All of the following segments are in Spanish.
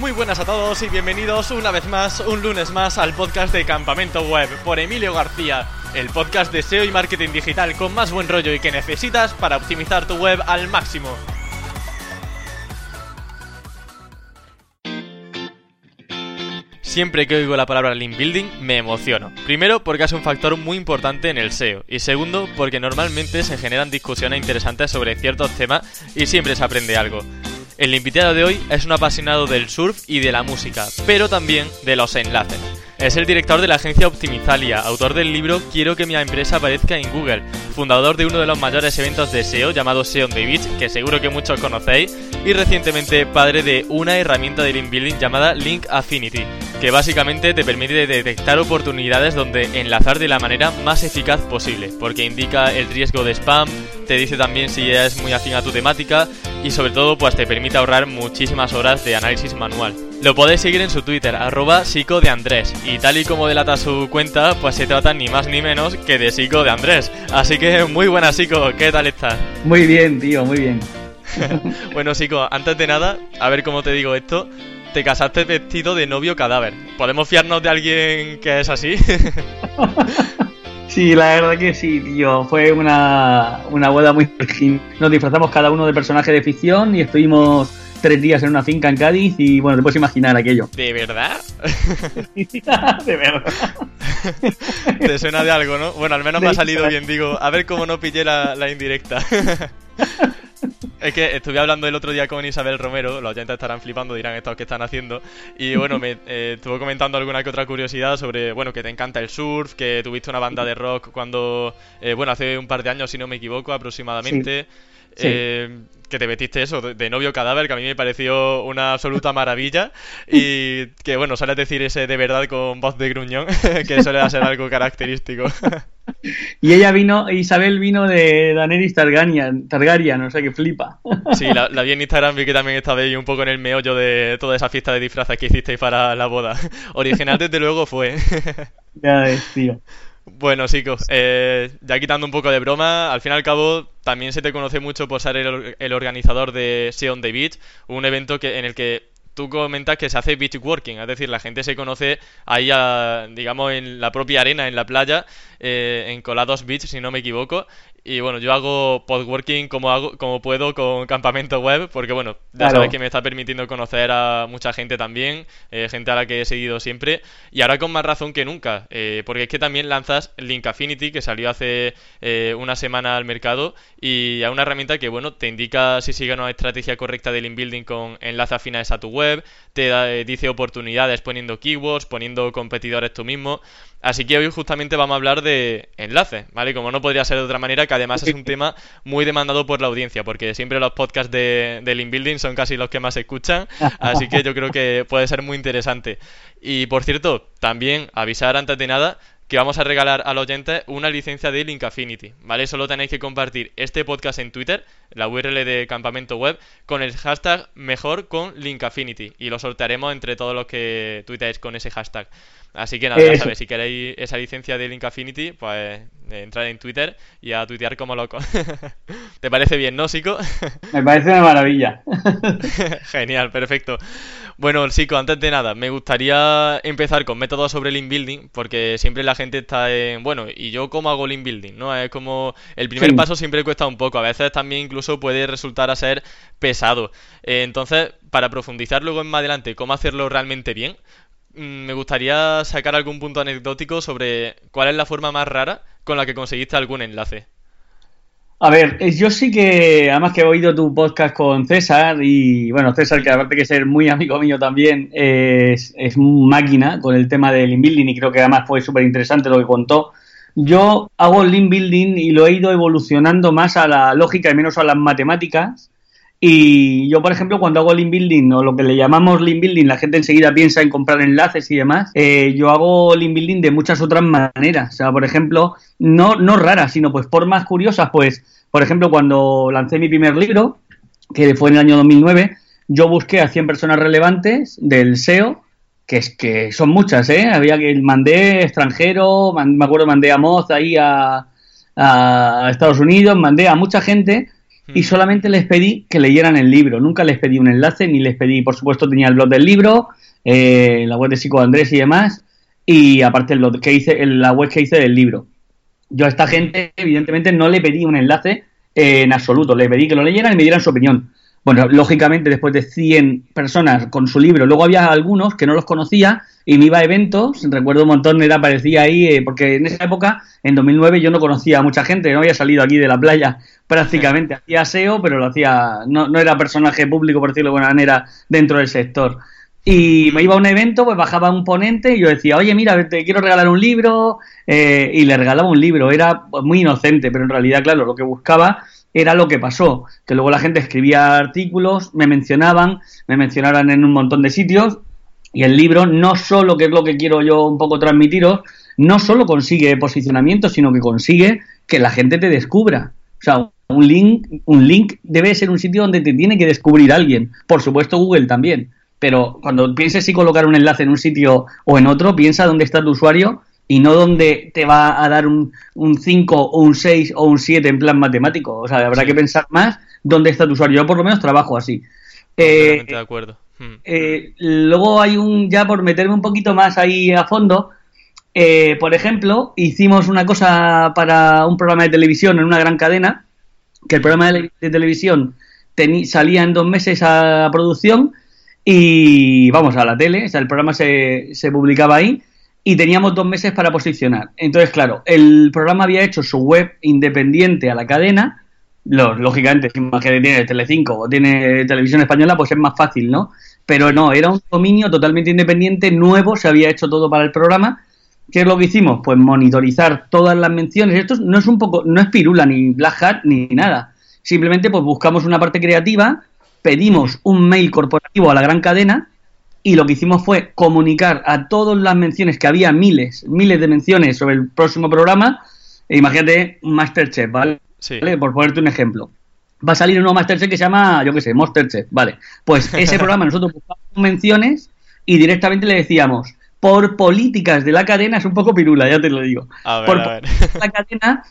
Muy buenas a todos y bienvenidos una vez más, un lunes más, al podcast de Campamento Web por Emilio García, el podcast de SEO y marketing digital con más buen rollo y que necesitas para optimizar tu web al máximo. Siempre que oigo la palabra link building me emociono. Primero porque es un factor muy importante en el SEO y segundo porque normalmente se generan discusiones interesantes sobre ciertos temas y siempre se aprende algo. El invitado de hoy es un apasionado del surf y de la música, pero también de los enlaces. Es el director de la agencia Optimizalia, autor del libro Quiero que mi empresa aparezca en Google, fundador de uno de los mayores eventos de SEO llamado SEO on Beach, que seguro que muchos conocéis, y recientemente padre de una herramienta de link building llamada Link Affinity, que básicamente te permite detectar oportunidades donde enlazar de la manera más eficaz posible, porque indica el riesgo de spam, te dice también si es muy afín a tu temática y sobre todo pues te permite ahorrar muchísimas horas de análisis manual. Lo podéis seguir en su Twitter, arroba psico de Andrés, y tal y como delata su cuenta, pues se trata ni más ni menos que de psico de Andrés. Así que muy buena psico, ¿qué tal estás? Muy bien, tío, muy bien. bueno, psico, antes de nada, a ver cómo te digo esto, te casaste vestido de novio cadáver. ¿Podemos fiarnos de alguien que es así? Sí, la verdad que sí, tío. Fue una, una boda muy... Nos disfrazamos cada uno de personaje de ficción y estuvimos tres días en una finca en Cádiz y bueno, te puedes imaginar aquello. ¿De verdad? de verdad. Te suena de algo, ¿no? Bueno, al menos me ha salido bien, digo, a ver cómo no pillé la, la indirecta. Es que estuve hablando el otro día con Isabel Romero, los oyentes estarán flipando, dirán estos que están haciendo. Y bueno, me eh, estuvo comentando alguna que otra curiosidad sobre, bueno, que te encanta el surf, que tuviste una banda de rock cuando, eh, bueno, hace un par de años, si no me equivoco, aproximadamente. Eh, que te metiste eso, de, novio cadáver, que a mí me pareció una absoluta maravilla. Y que bueno, sales decir ese de verdad con voz de gruñón, que suele ser algo característico. Y ella vino, Isabel vino de Daenerys Targaryen, Targaryen, o sea que flipa. Sí, la, vi en Instagram, vi que también estaba ahí un poco en el meollo de toda esa fiesta de disfraces que hicisteis para la boda. Original desde luego fue. Ya ves, tío. Bueno, chicos, eh, ya quitando un poco de broma, al fin y al cabo también se te conoce mucho por ser el, organizador de Sea on the Beach, un evento que, en el que tú comentas que se hace beach working, es decir, la gente se conoce ahí, digamos, en la propia arena, en la playa, eh, en Colados Beach, si no me equivoco, y bueno, yo hago podworking como hago, como puedo con campamento web, porque bueno, ya sabes que me está permitiendo conocer a mucha gente también, eh, gente a la que he seguido siempre, y ahora con más razón que nunca, eh, porque es que también lanzas Link Affinity, que salió hace eh, una semana al mercado, y es una herramienta que bueno, te indica si sigue una estrategia correcta de link building con enlaces afines a tu web, te dice oportunidades poniendo keywords, poniendo competidores tú mismo. Así que hoy justamente vamos a hablar de enlaces, ¿vale? Como no podría ser de otra manera, que además es un tema muy demandado por la audiencia, porque siempre los podcasts de, de Link Building son casi los que más se escuchan, así que yo creo que puede ser muy interesante. Y por cierto, también avisar antes de nada que vamos a regalar al oyente una licencia de Link Affinity, ¿vale? Solo tenéis que compartir este podcast en Twitter, la URL de Campamento Web, con el hashtag mejor con Link Affinity y lo sortearemos entre todos los que tuiteáis con ese hashtag. Así que nada, ya sabéis, si queréis esa licencia de Link Affinity, pues eh, entrar en Twitter y a tuitear como loco. ¿Te parece bien, no, Sico? Me parece una maravilla. Genial, perfecto. Bueno, Sico, antes de nada, me gustaría empezar con métodos sobre link building, porque siempre la gente está en, bueno, ¿y yo cómo hago link building? ¿No? Es como, el primer paso siempre cuesta un poco, a veces también incluso puede resultar a ser pesado. Eh, entonces, para profundizar luego en más adelante cómo hacerlo realmente bien, me gustaría sacar algún punto anecdótico sobre cuál es la forma más rara con la que conseguiste algún enlace. A ver, yo sí que, además que he oído tu podcast con César y bueno, César, que aparte que ser muy amigo mío también, es, máquina con el tema del link building y creo que además fue súper interesante lo que contó. Yo hago link building y lo he ido evolucionando más a la lógica y menos a las matemáticas y yo, por ejemplo, cuando hago link building o lo que le llamamos link building, la gente enseguida piensa en comprar enlaces y demás. Eh, yo hago link building de muchas otras maneras. O sea, por ejemplo, no, no raras, sino pues formas curiosas. Pues, por ejemplo, cuando lancé mi primer libro, que fue en el año 2009, yo busqué a 100 personas relevantes del SEO, que es que son muchas, ¿eh? Había que mandé extranjero, me acuerdo, mandé a Moz ahí a, a Estados Unidos, mandé a mucha gente y solamente les pedí que leyeran el libro. Nunca les pedí un enlace, ni les pedí, por supuesto, tenía el blog del libro, eh, la web de Psico Andrés y demás, y aparte el blog que hice, la web que hice del libro. Yo a esta gente, evidentemente, no le pedí un enlace en absoluto, le pedí que lo leyeran y me dieran su opinión. Bueno, lógicamente, después de 100 personas con su libro, luego había algunos que no los conocía y me iba a eventos, recuerdo un montón, era, aparecía ahí, eh, porque en esa época, en 2009, yo no conocía a mucha gente, no había salido aquí de la playa prácticamente, hacía SEO, pero lo hacía, no, no era personaje público, por decirlo de alguna manera, dentro del sector. Y me iba a un evento, pues bajaba un ponente y yo decía, oye, mira, te quiero regalar un libro, eh, y le regalaba un libro. Era muy inocente, pero en realidad, claro, lo que buscaba era lo que pasó, que luego la gente escribía artículos, me mencionaban, me mencionaban en un montón de sitios, y el libro no solo, que es lo que quiero yo un poco transmitiros, no solo consigue posicionamiento, sino que consigue que la gente te descubra. O sea, un link, un link debe ser un sitio donde te tiene que descubrir alguien. Por supuesto, Google también. Pero cuando pienses si colocar un enlace en un sitio o en otro, piensa dónde está tu usuario y no donde te va a dar un, un 5 o un 6 o un 7 en plan matemático. O sea, habrá que pensar más dónde está tu usuario. Yo por lo menos trabajo así. Eh, de acuerdo. Eh, luego hay un, ya por meterme un poquito más ahí a fondo, eh, por ejemplo, hicimos una cosa para un programa de televisión en una gran cadena, que el programa de, televisión salía en dos meses a producción y vamos a la tele, o sea, el programa se, se publicaba ahí y teníamos dos meses para posicionar. Entonces, claro, el programa había hecho su web independiente a la cadena. Lógicamente, si que tiene Telecinco o tiene Televisión Española, pues es más fácil, ¿no? Pero no, era un dominio totalmente independiente, nuevo, se había hecho todo para el programa. ¿Qué es lo que hicimos? Pues monitorizar todas las menciones. Esto no es un poco, no es pirula ni black hat ni nada. Simplemente pues buscamos una parte creativa, pedimos un mail corporativo a la gran cadena y lo que hicimos fue comunicar a todas las menciones, que había miles, miles de menciones sobre el próximo programa. E imagínate un Masterchef, ¿vale? Por ponerte un ejemplo. Va a salir un nuevo Masterchef que se llama, yo qué sé, Masterchef, ¿vale? Pues ese programa nosotros buscamos menciones y directamente le decíamos, por políticas de la cadena, es un poco pirula, ya te lo digo. A ver, por a ver. la cadena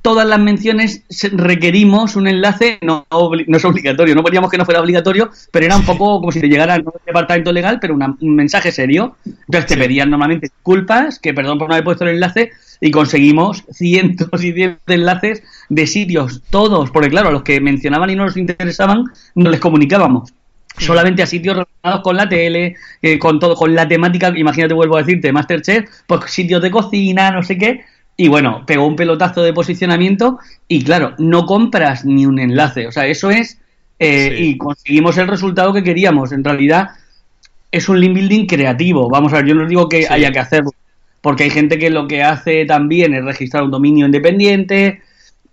todas las menciones requerimos un enlace, no, no, es obligatorio, no poníamos que no fuera obligatorio, pero era un poco como si te llegara el departamento legal, pero un mensaje serio. Entonces te pedían normalmente disculpas, que perdón por no haber puesto el enlace, y conseguimos cientos y cientos de enlaces de sitios, todos, porque claro, a los que mencionaban y no nos interesaban, no les comunicábamos. Solamente a sitios relacionados con la tele, eh, con todo, con la temática, imagínate, vuelvo a decirte, Masterchef, pues sitios de cocina, no sé qué, y bueno, pegó un pelotazo de posicionamiento y claro, no compras ni un enlace. O sea, eso es... Eh, y conseguimos el resultado que queríamos. En realidad es un link building creativo. Vamos a ver, yo no digo que haya que hacerlo. Porque hay gente que lo que hace también es registrar un dominio independiente,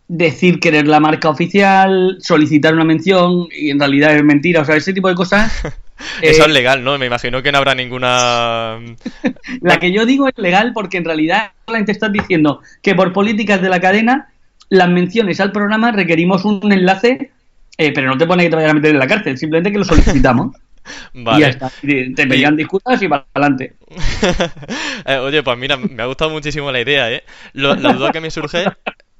decir que eres la marca oficial, solicitar una mención y en realidad es mentira. O sea, ese tipo de cosas Eso es eh, legal, ¿no? Me imagino que no habrá ninguna... la que yo digo es legal porque en realidad te estás diciendo que por políticas de la cadena las menciones al programa requerimos un enlace, eh, pero no te pone que te vayan a meter en la cárcel, simplemente que lo solicitamos. Vale. Y ya está. Te pedían disculpas y para adelante. Eh, oye, pues mira, me ha gustado muchísimo la idea, ¿eh? la duda que me surge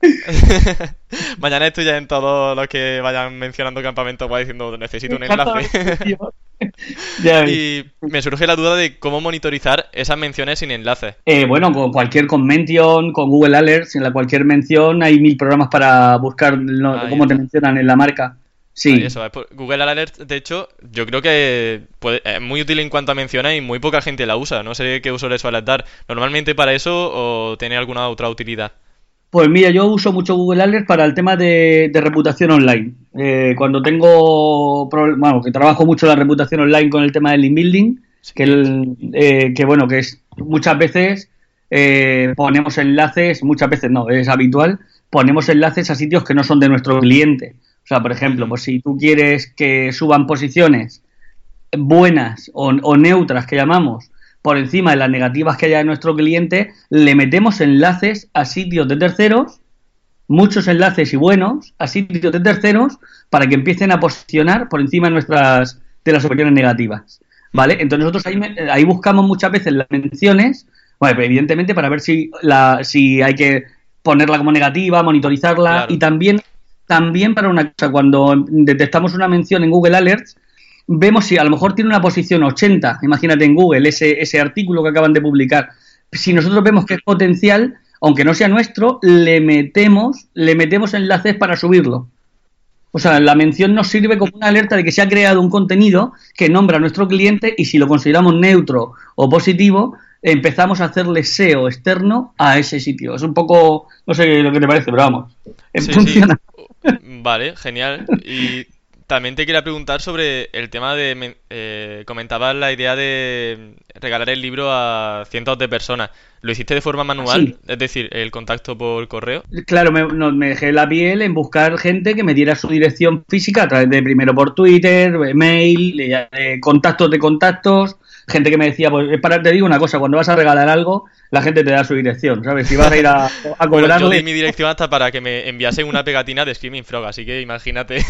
Mañana estoy ya en todos los que vayan mencionando campamento va diciendo necesito un enlace. y me surge la duda de cómo monitorizar esas menciones sin enlace. Eh, bueno, con cualquier convention, con Google Alerts, en la cualquier mención hay mil programas para buscar cómo te mencionan en la marca. Sí. Google Alerts, de hecho, yo creo que es muy útil en cuanto a menciones y muy poca gente la usa. No sé qué uso le suele dar. ¿Normalmente para eso o tiene alguna otra utilidad? Pues mira, yo uso mucho Google Alerts para el tema de, reputación online. Eh, cuando tengo, bueno, que trabajo mucho la reputación online con el tema del link building, que, eh, que bueno, que es muchas veces eh, ponemos enlaces, muchas veces no, es habitual, ponemos enlaces a sitios que no son de nuestro cliente. O sea, por ejemplo, pues si tú quieres que suban posiciones buenas o, o neutras que llamamos por encima de las negativas que haya de nuestro cliente, le metemos enlaces a sitios de terceros, muchos enlaces y buenos, a sitios de terceros, para que empiecen a posicionar por encima de nuestras de las opiniones negativas. ¿Vale? Entonces nosotros ahí, ahí buscamos muchas veces las menciones, bueno, evidentemente para ver si, la, si hay que ponerla como negativa, monitorizarla y también también para una cosa. Cuando detectamos una mención en Google Alerts, vemos si a lo mejor tiene una posición 80, imagínate en Google, ese, ese artículo que acaban de publicar. Si nosotros vemos que es potencial, aunque no sea nuestro, le metemos, le metemos enlaces para subirlo. O sea, la mención nos sirve como una alerta de que se ha creado un contenido que nombra a nuestro cliente y si lo consideramos neutro o positivo, empezamos a hacerle SEO externo a ese sitio. Es un poco, no sé lo que te parece, pero vamos, funciona. Vale, genial. Y también te quería preguntar sobre el tema de... Eh, comentabas la idea de regalar el libro a cientos de personas. ¿Lo hiciste de forma manual? Es decir, el contacto por correo. Claro, me, me, dejé la piel en buscar gente que me diera su dirección física a través de primero por Twitter, mail, eh, contactos de contactos, gente que me decía, pues para, te digo una cosa, cuando vas a regalar algo, la gente te da su dirección, ¿sabes? Si vas a ir a, a cobrar... yo di mi dirección hasta para que me enviasen una pegatina de Screaming Frog, así que imagínate.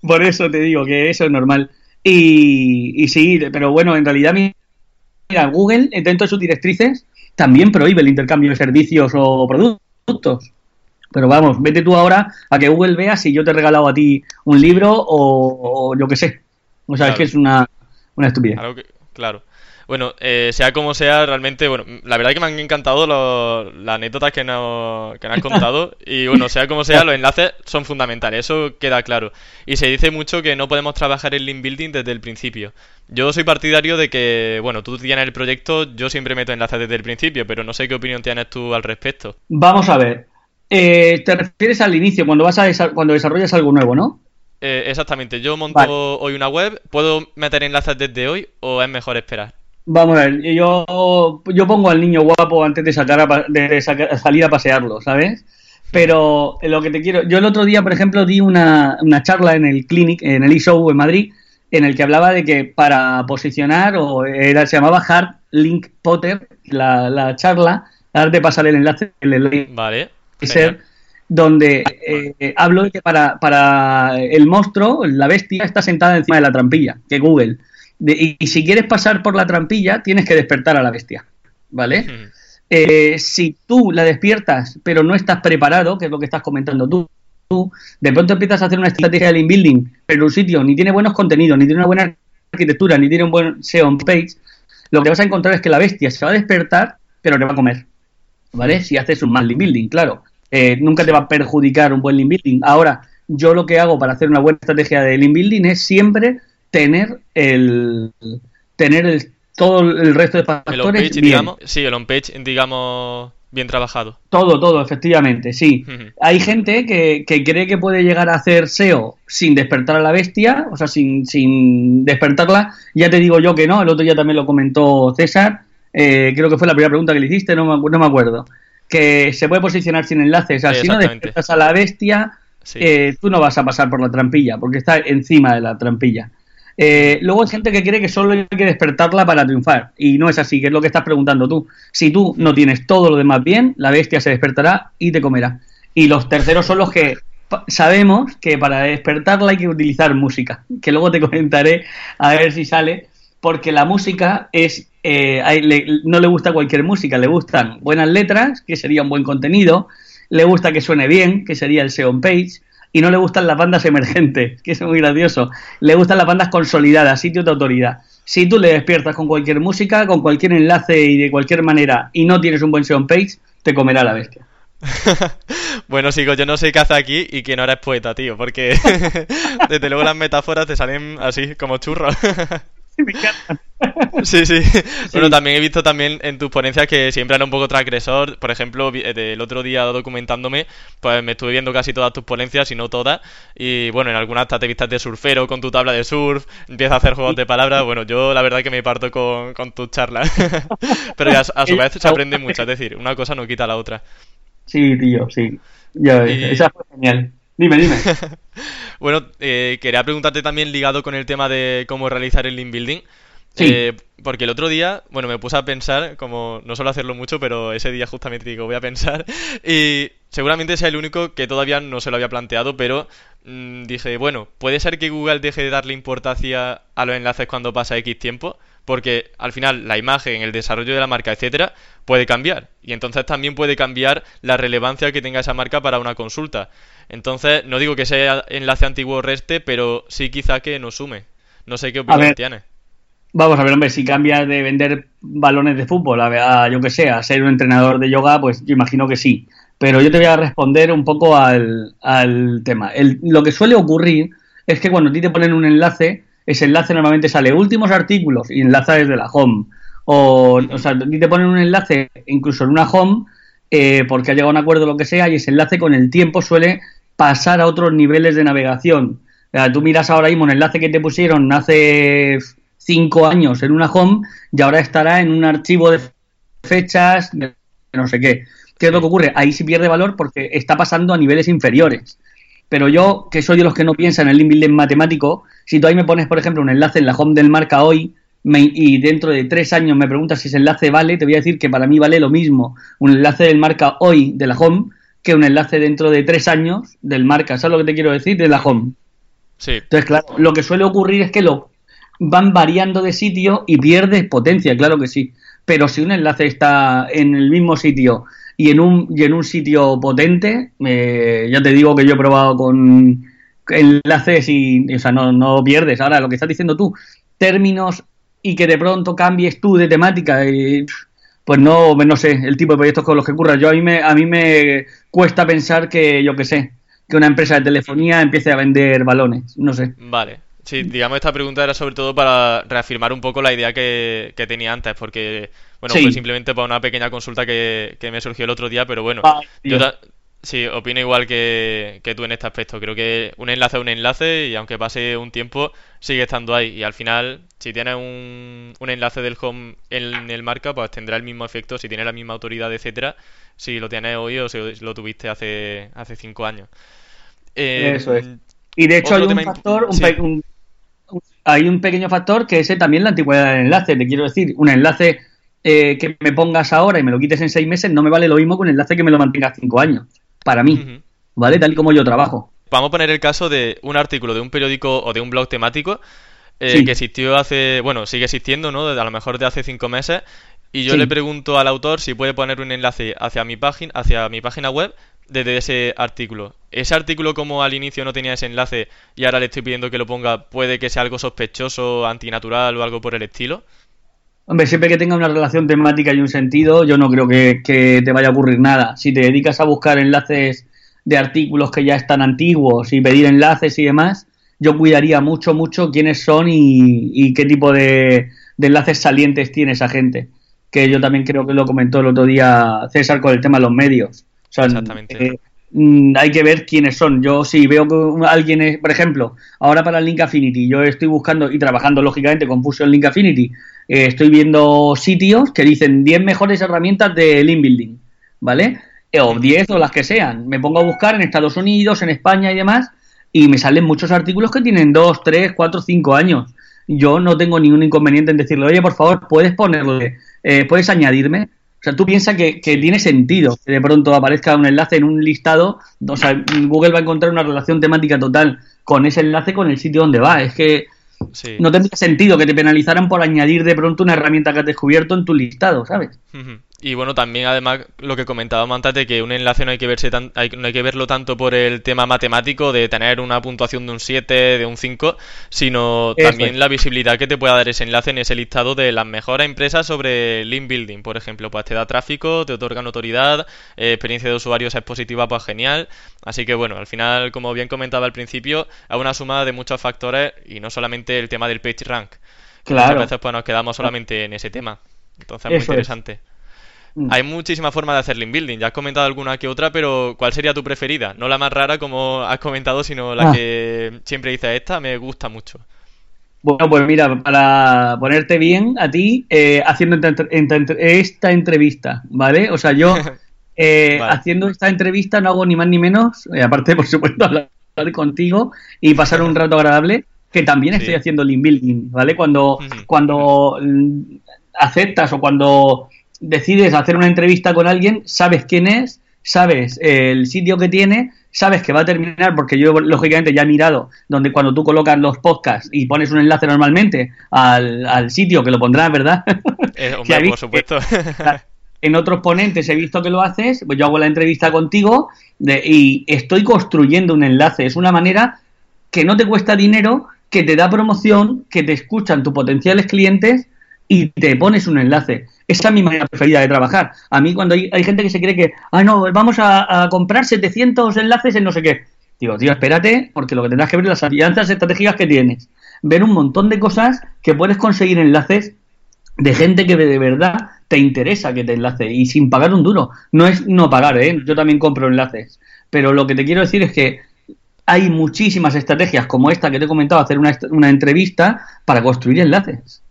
Por eso te digo que eso es normal. Y, y sí, pero bueno, en realidad, mira, Google, dentro de sus directrices, también prohíbe el intercambio de servicios o productos. Pero vamos, vete tú ahora a que Google vea si yo te he regalado a ti un libro o, o yo qué sé, o sea, es que es una, una estupidez. claro. Bueno, eh, sea como sea, realmente, bueno, la verdad que me han encantado las anécdotas que nos, que nos contado. y bueno, sea como sea, los enlaces son fundamentales, eso queda claro. Y se dice mucho que no podemos trabajar en link building desde el principio. Yo soy partidario de que, bueno, tú tienes el proyecto, yo siempre meto enlaces desde el principio, pero no sé qué opinión tienes tú al respecto. Vamos a ver. Eh, te refieres al inicio, cuando vas a cuando desarrollas algo nuevo, ¿no? Eh, exactamente, yo monto hoy una web, ¿puedo meter enlaces desde hoy o es mejor esperar? Vamos a ver, yo, yo pongo al niño guapo antes de, sacar de salir a pasearlo, ¿sabes? Pero lo que te quiero, yo el otro día, por ejemplo, di una, una charla en el Clinic, en el eShow en Madrid, en el que hablaba de que para posicionar, o era, se llamaba Hard Link Potter, la, la charla, de pasar el enlace, el enlace. Vale donde eh, hablo de que para, para, el monstruo, la bestia, está sentada encima de la trampilla, que Google. y, si quieres pasar por la trampilla, tienes que despertar a la bestia, ¿vale? Eh, si tú la despiertas, pero no estás preparado, que es lo que estás comentando tú, tú de pronto empiezas a hacer una estrategia de link building, pero un sitio ni tiene buenos contenidos, ni tiene una buena arquitectura, ni tiene un buen SEO page, lo que vas a encontrar es que la bestia se va a despertar, pero te va a comer, ¿vale? Si haces un mal link building, claro. Eh, nunca te va a perjudicar un buen link building. Ahora, yo lo que hago para hacer una buena estrategia de link building es siempre tener el tener el, todo el resto de factores el Digamos, sí, el on-page, digamos, bien trabajado. Todo, todo, efectivamente, sí. Hay gente que, que, cree que puede llegar a hacer SEO sin despertar a la bestia, o sea, sin, sin despertarla. Ya te digo yo que no, el otro día también lo comentó César, eh, creo que fue la primera pregunta que le hiciste, no me, no me acuerdo que se puede posicionar sin enlaces. O sea, si no despiertas a la bestia, eh, tú no vas a pasar por la trampilla, porque está encima de la trampilla. Eh, luego hay gente que cree que solo hay que despertarla para triunfar. Y no es así, que es lo que estás preguntando tú. Si tú no tienes todo lo demás bien, la bestia se despertará y te comerá. Y los terceros son los que sabemos que para despertarla hay que utilizar música. Que luego te comentaré a ver si sale. Porque la música es eh, no le gusta cualquier música, le gustan buenas letras, que sería un buen contenido, le gusta que suene bien, que sería el SEO page, y no le gustan las bandas emergentes, que es muy gracioso. Le gustan las bandas consolidadas, sitios de autoridad. Si tú le despiertas con cualquier música, con cualquier enlace y de cualquier manera, y no tienes un buen SEO page, te comerá la bestia. bueno, sigo, yo no qué hace aquí y que no eres poeta, tío, porque desde luego las metáforas te salen así, como churros. Sí, sí. Bueno, también he visto también en tus ponencias que siempre era un poco transgresor. Por ejemplo, el otro día documentándome, pues me estuve viendo casi todas tus ponencias, y no todas. Y bueno, en algunas te vistas de surfero con tu tabla de surf, empiezas a hacer juegos de palabras. Bueno, yo la verdad que me parto con, con tus charlas. Pero a, su vez se aprende mucho, es decir, una cosa no quita la otra. Sí, tío, sí. Ya esa fue genial. Dime, dime. bueno, eh, quería preguntarte también ligado con el tema de cómo realizar el link building. Eh, porque el otro día, bueno, me puse a pensar, como no suelo hacerlo mucho, pero ese día justamente digo, voy a pensar, y seguramente sea el único que todavía no se lo había planteado, pero dije, bueno, ¿puede ser que Google deje de darle importancia a los enlaces cuando pasa X tiempo? porque al final la imagen, el desarrollo de la marca, etcétera, puede cambiar. Y entonces también puede cambiar la relevancia que tenga esa marca para una consulta. Entonces, no digo que sea enlace antiguo reste, pero sí quizá que nos sume. No sé qué opinión tienes. Vamos a ver, hombre, si cambias de vender balones de fútbol a, yo que sé, a ser un entrenador de yoga, pues yo imagino que sí. Pero yo te voy a responder un poco al, tema. lo que suele ocurrir es que cuando a ti te ponen un enlace, ese enlace normalmente sale últimos artículos y enlaza desde la home. O, sea, a ti te ponen un enlace incluso en una home eh, porque ha llegado a un acuerdo o lo que sea y ese enlace con el tiempo suele pasar a otros niveles de navegación. O sea, tú miras ahora mismo un enlace que te pusieron hace cinco años en una home y ahora estará en un archivo de fechas, no sé qué. ¿Qué es lo que ocurre? Ahí sí pierde valor porque está pasando a niveles inferiores. Pero yo, que soy de los que no piensan en el link building matemático, si tú ahí me pones, por ejemplo, un enlace en la home del marca hoy y dentro de tres años me preguntas si ese enlace vale, te voy a decir que para mí vale lo mismo un enlace del marca hoy de la home que un enlace dentro de tres años del marca. ¿Sabes lo que te quiero decir? De la home. Sí. Entonces, claro, lo que suele ocurrir es que lo van variando de sitio y pierdes potencia, claro que sí. Pero si un enlace está en el mismo sitio y en un, y en un sitio potente, eh, ya te digo que yo he probado con enlaces y, o sea, no, no pierdes. Ahora, lo que estás diciendo tú, términos y que de pronto cambies tú de temática, y, pues no, no sé, el tipo de proyectos con los que curras. Yo a mí me, a mí me cuesta pensar que, yo que sé, que una empresa de telefonía empiece a vender balones, no sé. Vale, Sí, digamos, esta pregunta era sobre todo para reafirmar un poco la idea que, tenía antes, porque, bueno, fue simplemente para una pequeña consulta que, me surgió el otro día, pero bueno, yo sí, opino igual que, tú en este aspecto. Creo que un enlace es un enlace y aunque pase un tiempo, sigue estando ahí. Y al final, si tienes un, un enlace del home en el marca, pues tendrá el mismo efecto, si tiene la misma autoridad, etcétera, si lo tienes hoy o si lo tuviste hace, hace cinco años. Eso es. Y de hecho hay un factor, un, hay un pequeño factor que es también la antigüedad del enlace. Te quiero decir, un enlace eh, que me pongas ahora y me lo quites en seis meses no me vale lo mismo que un enlace que me lo mantenga cinco años. Para mí, ¿vale? Tal y como yo trabajo. Vamos a poner el caso de un artículo de un periódico o de un blog temático eh, que existió hace, bueno, sigue existiendo, ¿no? A lo mejor de hace cinco meses. Y yo le pregunto al autor si puede poner un enlace hacia mi página, hacia mi página web desde ese artículo. Ese artículo como al inicio no tenía ese enlace y ahora le estoy pidiendo que lo ponga, puede que sea algo sospechoso, antinatural o algo por el estilo. Hombre, siempre que tenga una relación temática y un sentido, yo no creo que, te vaya a ocurrir nada. Si te dedicas a buscar enlaces de artículos que ya están antiguos y pedir enlaces y demás, yo cuidaría mucho, mucho quiénes son y, qué tipo de, de, enlaces salientes tiene esa gente. Que yo también creo que lo comentó el otro día César con el tema de los medios. Exactamente. Eh, mm, hay que ver quiénes son. Yo si veo que alguien es, por ejemplo, ahora para el Link Affinity, yo estoy buscando y trabajando lógicamente con Fusion Link Affinity, eh, estoy viendo sitios que dicen 10 mejores herramientas de link building, ¿vale? Eh, o 10 o las que sean. Me pongo a buscar en Estados Unidos, en España y demás, y me salen muchos artículos que tienen 2, 3, 4, 5 años. Yo no tengo ningún inconveniente en decirle, oye, por favor, puedes ponerle, puedes añadirme o sea, tú piensas que, tiene sentido que de pronto aparezca un enlace en un listado. O sea, Google va a encontrar una relación temática total con ese enlace con el sitio donde va. Es que no tendría sentido que te penalizaran por añadir de pronto una herramienta que has descubierto en tu listado, ¿sabes? Y bueno, también además lo que comentaba antes de que un enlace no hay que verse tan, hay, no hay que verlo tanto por el tema matemático de tener una puntuación de un 7, de un 5, sino también la visibilidad que te pueda dar ese enlace en ese listado de las mejores empresas sobre link building, por ejemplo, pues te da tráfico, te otorga notoriedad, eh, experiencia de usuarios es positiva, pues genial. Así que bueno, al final, como bien comentaba al principio, hay una suma de muchos factores y no solamente el tema del page rank. Claro. Muchas veces pues nos quedamos solamente en ese tema. Entonces, muy interesante. Mm. Hay muchísimas formas de hacer link building. Ya has comentado alguna que otra, pero ¿cuál sería tu preferida? No la más rara, como has comentado, sino la ah. que siempre dices, esta me gusta mucho. Bueno, pues mira, para ponerte bien a ti, eh, haciendo esta entrevista, ¿vale? O sea, yo eh, haciendo esta entrevista no hago ni más ni menos, eh, aparte, por supuesto, hablar contigo y pasar un rato agradable, que también estoy haciendo link building, ¿vale? Cuando, cuando aceptas o cuando decides hacer una entrevista con alguien, sabes quién es, sabes el sitio que tiene, sabes que va a terminar, porque yo lógicamente ya he mirado donde cuando tú colocas los podcasts y pones un enlace normalmente al, sitio que lo pondrás, ¿verdad? Eh, por supuesto. en otros ponentes he visto que lo haces, pues yo hago la entrevista contigo y estoy construyendo un enlace. Es una manera que no te cuesta dinero, que te da promoción, que te escuchan tus potenciales clientes y te pones un enlace. Esa es mi manera preferida de trabajar. A mí cuando hay, gente que se cree que, ah, no, vamos a, comprar 700 enlaces en no sé qué. Digo, tío, espérate, porque lo que tendrás que ver es las alianzas estratégicas que tienes. Ver un montón de cosas que puedes conseguir enlaces de gente que de verdad te interesa que te enlace y sin pagar un duro. No es no pagar, ¿eh? Yo también compro enlaces. Pero lo que te quiero decir es que hay muchísimas estrategias como esta que te he comentado, hacer una, una entrevista para construir enlaces.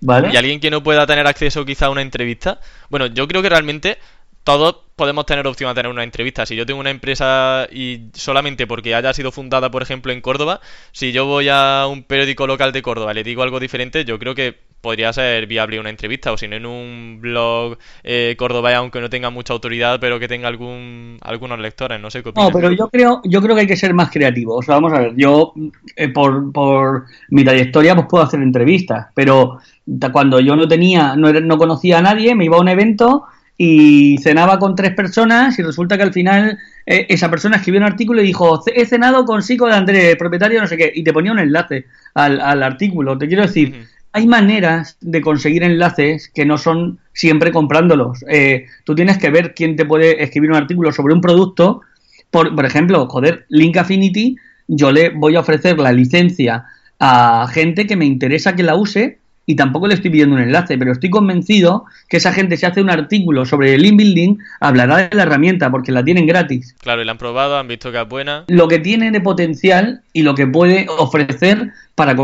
¿Vale? Y alguien que no pueda tener acceso quizá a una entrevista. Bueno, yo creo que realmente todos podemos tener opción a tener una entrevista. Si yo tengo una empresa y solamente porque haya sido fundada, por ejemplo, en Córdoba, si yo voy a un periódico local de Córdoba y le digo algo diferente, yo creo que podría ser viable una entrevista, o si no en un blog eh, cordobés, aunque no tenga mucha autoridad, pero que tenga algún algunos lectores, no sé qué No, pero yo creo, yo creo que hay que ser más creativos. O sea, vamos a ver, yo eh, por, por mi trayectoria pues puedo hacer entrevistas, pero cuando yo no tenía, no, no conocía a nadie, me iba a un evento y cenaba con tres personas y resulta que al final eh, esa persona escribió un artículo y dijo, he cenado con Sico de Andrés, propietario no sé qué, y te ponía un enlace al, al artículo. Te quiero decir, hay maneras de conseguir enlaces que no son siempre comprándolos. Eh, tú tienes que ver quién te puede escribir un artículo sobre un producto. Por, por ejemplo, joder, Link Affinity, yo le voy a ofrecer la licencia a gente que me interesa que la use y tampoco le estoy pidiendo un enlace, pero estoy convencido que esa gente si hace un artículo sobre el link building hablará de la herramienta porque la tienen gratis. Claro, y la han probado, han visto que es buena. Lo que tiene de potencial y lo que puede ofrecer para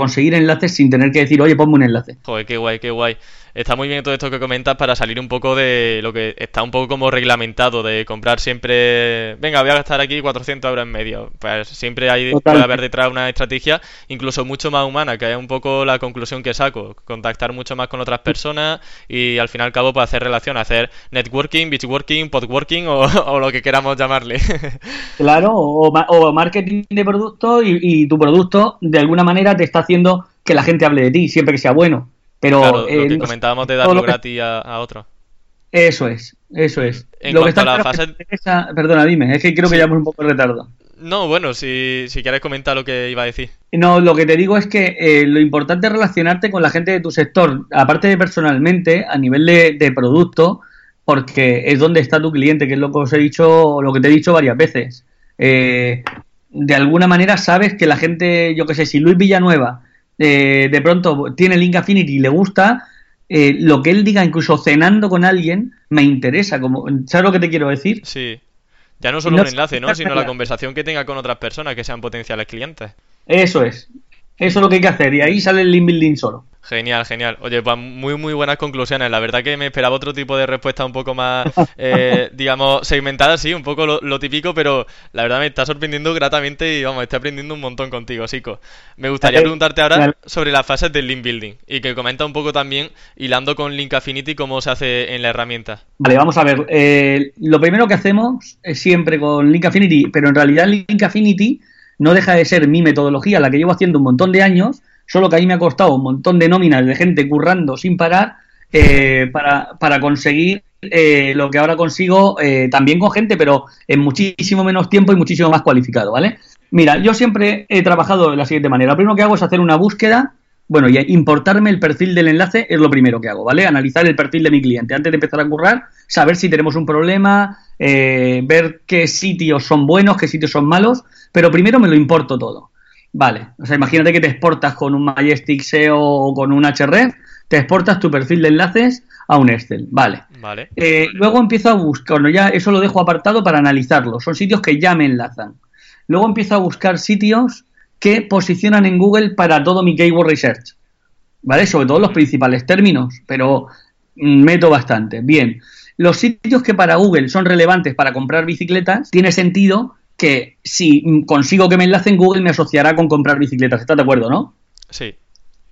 conseguir enlaces sin tener que decir, oye, ponme un enlace. Joder, qué guay, qué guay. Está muy bien todo esto que comentas para salir un poco de lo que está un poco como reglamentado, de comprar siempre, venga, voy a gastar aquí 400 euros en medio. Pues siempre hay, puede haber detrás una estrategia incluso mucho más humana, que es un poco la conclusión que saco. Contactar mucho más con otras personas y al fin y al cabo pues hacer relación, hacer networking, beachworking, podworking o, o lo que queramos llamarle. claro, o, marketing de producto y, y tu producto de alguna manera te está haciendo que la gente hable de ti, siempre que sea bueno. Pero, claro, lo que eh, comentábamos de darlo gratis a, otro. Eso es, eso es. En lo cuanto a la fase... Perdona, dime, es que creo que ya un poco de retardo. No, bueno, si, si, quieres comentar lo que iba a decir. No, lo que te digo es que eh, lo importante es relacionarte con la gente de tu sector, aparte de personalmente, a nivel de, producto, porque es donde está tu cliente, que es lo que os he dicho, lo que te he dicho varias veces. Eh, de alguna manera sabes que la gente, yo qué sé, si Luis Villanueva eh, de pronto tiene Link Affinity y le gusta, eh, lo que él diga, incluso cenando con alguien, me interesa. Como, ¿Sabes lo que te quiero decir? Sí. Ya no solo un enlace, ¿no? Sino la conversación que tenga con otras personas que sean potenciales clientes. Eso es. Eso es lo que hay que hacer. Y ahí sale el link building solo. Genial, genial. Oye, pues muy, muy buenas conclusiones. La verdad que me esperaba otro tipo de respuesta un poco más, eh, digamos, segmentada, sí, un poco lo, típico, pero la verdad me está sorprendiendo gratamente y vamos, estoy aprendiendo un montón contigo, Sico. Me gustaría preguntarte ahora sobre las fases del link building y que comenta un poco también, hilando con Link Affinity, cómo se hace en la herramienta. Vale, vamos a ver. Eh, lo primero que hacemos es siempre con Link Affinity, pero en realidad Link Affinity no deja de ser mi metodología, la que llevo haciendo un montón de años solo que ahí me ha costado un montón de nóminas de gente currando sin parar eh, para, para, conseguir eh, lo que ahora consigo eh, también con gente, pero en muchísimo menos tiempo y muchísimo más cualificado, ¿vale? Mira, yo siempre he trabajado de la siguiente manera. Lo primero que hago es hacer una búsqueda, bueno, y importarme el perfil del enlace es lo primero que hago, ¿vale? Analizar el perfil de mi cliente antes de empezar a currar, saber si tenemos un problema, ver qué sitios son buenos, qué sitios son malos, pero primero me lo importo todo. Vale, o sea, imagínate que te exportas con un Majestic SEO o con un href, te exportas tu perfil de enlaces a un Excel, vale. Vale. Eh, luego empiezo a buscar, ya eso lo dejo apartado para analizarlo, son sitios que ya me enlazan. Luego empiezo a buscar sitios que posicionan en Google para todo mi keyword research, ¿vale? Sobre todo los principales términos, pero meto bastante. Bien, los sitios que para Google son relevantes para comprar bicicletas, tiene sentido que si consigo que me enlace en Google me asociará con comprar bicicletas. ¿Estás de acuerdo, no? Sí.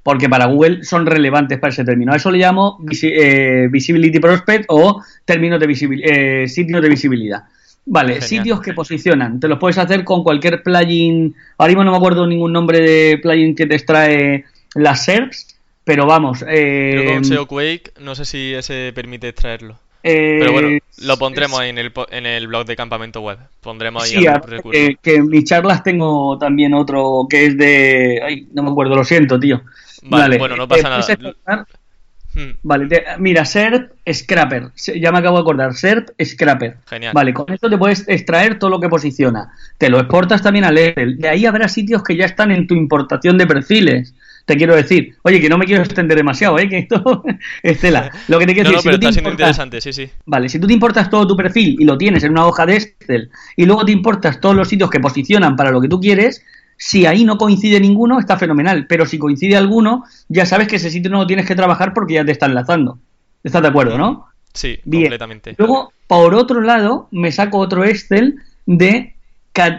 porque para Google son relevantes para ese término. A eso le llamo eh, Visibility Prospect o términos de eh, sitios de visibilidad. Vale, sitios que posicionan. Te los puedes hacer con cualquier plugin. Ahora mismo no me acuerdo ningún nombre de plugin que te extrae las SERPs, pero vamos. Eh, con SEO Quake, no sé si ese permite extraerlo. Eh, pero bueno, lo pondremos ahí en el, en el blog de Campamento Web. Pondremos ahí el recurso. Que, que, en mis charlas tengo también otro que es de. Ay, no me acuerdo, lo siento, tío. Vale, bueno, no pasa nada. Hmm. Vale, mira, SERP Scrapper. Ya me acabo de acordar. SERP Scrapper. Genial. Vale, con esto te puedes extraer todo lo que posiciona. Te lo exportas también a Excel. De ahí habrá sitios que ya están en tu importación de perfiles. Te quiero decir, oye, que no me quiero extender demasiado, ¿eh? Que esto, Estela, lo que te quiero decir. No, pero está siendo interesante, sí, sí. Vale, si tú te importas todo tu perfil y lo tienes en una hoja de Excel y luego te importas todos los sitios que posicionan para lo que tú quieres, si ahí no coincide ninguno, está fenomenal. Pero si coincide alguno, ya sabes que ese sitio no lo tienes que trabajar porque ya te está enlazando. ¿Estás de acuerdo, no? Sí, completamente. Luego, por otro lado, me saco otro Excel de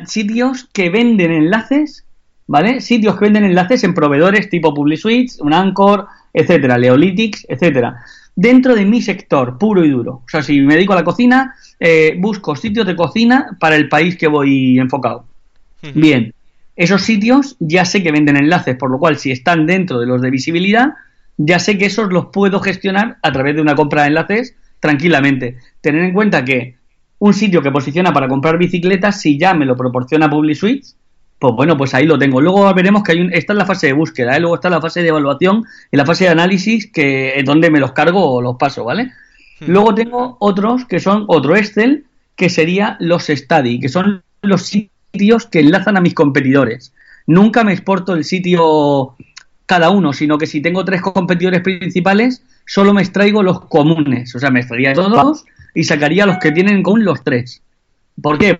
sitios que venden enlaces, ¿vale? Sitios que venden enlaces en proveedores tipo PubliSuite, un Anchor, etcétera, Leolytics, etcétera. Dentro de mi sector, puro y duro. O sea, si me dedico a la cocina, eh, busco sitios de cocina para el país que voy enfocado. Bien. Esos sitios ya sé que venden enlaces, por lo cual si están dentro de los de visibilidad, ya sé que esos los puedo gestionar a través de una compra de enlaces tranquilamente. Tener en cuenta que un sitio que posiciona para comprar bicicletas, si ya me lo proporciona PubliSuite, pues bueno, pues ahí lo tengo. Luego veremos que hay un, esta es la fase de búsqueda, ¿eh? luego está la fase de evaluación y la fase de análisis, que es donde me los cargo o los paso, ¿vale? Hmm. Luego tengo otros que son otro Excel, que sería los study, que son los sitios sitios que enlazan a mis competidores. Nunca me exporto el sitio cada uno, sino que si tengo tres competidores principales, solo me extraigo los comunes. O sea, me extraería todos y sacaría los que tienen en común los tres. ¿Por qué?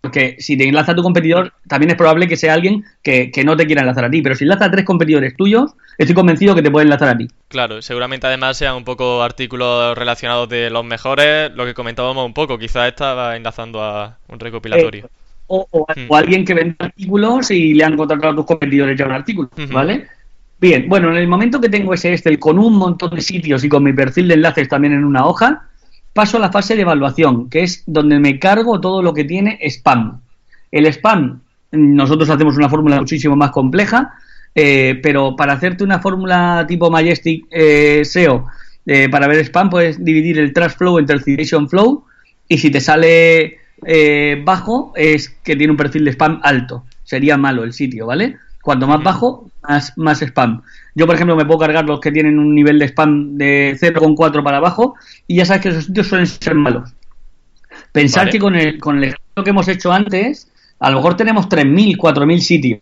Porque si te enlaza a tu competidor, también es probable que sea alguien que, no te quiera enlazar a ti. Pero si enlaza a tres competidores tuyos, estoy convencido que te puede enlazar a ti. Claro, seguramente además sean un poco artículos relacionados de los mejores, lo que comentábamos un poco. Quizás estaba enlazando a un recopilatorio. Eh, o, hmm. alguien que vende artículos y le han contratado a tus competidores ya un artículo, ¿vale? Bien, bueno, en el momento que tengo ese Excel con un montón de sitios y con mi perfil de enlaces también en una hoja, paso a la fase de evaluación, que es donde me cargo todo lo que tiene spam. El spam, nosotros hacemos una fórmula muchísimo más compleja, eh, pero para hacerte una fórmula tipo Majestic eh, SEO, eh, para ver spam, puedes dividir el trash flow entre el citation flow, y si te sale eh, bajo es que tiene un perfil de spam alto. Sería malo el sitio, ¿vale? Cuanto más bajo, más, más spam. Yo, por ejemplo, me puedo cargar los que tienen un nivel de spam de 0,4 para abajo y ya sabes que esos sitios suelen ser malos. Pensar que con el, con el ejemplo que hemos hecho antes, a lo mejor tenemos 3.000, 4.000 sitios,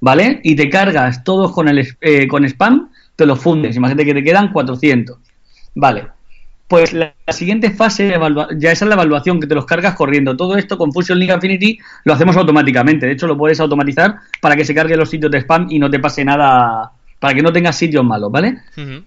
¿vale? Y te cargas todos con, el, eh, con spam, te los fundes. Imagínate que te quedan 400. Vale. Pues la, siguiente fase, ya esa es la evaluación, que te los cargas corriendo. Todo esto con Fusion Link Affinity lo hacemos automáticamente. De hecho, lo puedes automatizar para que se cargue los sitios de spam y no te pase nada, para que no tengas sitios malos, ¿vale?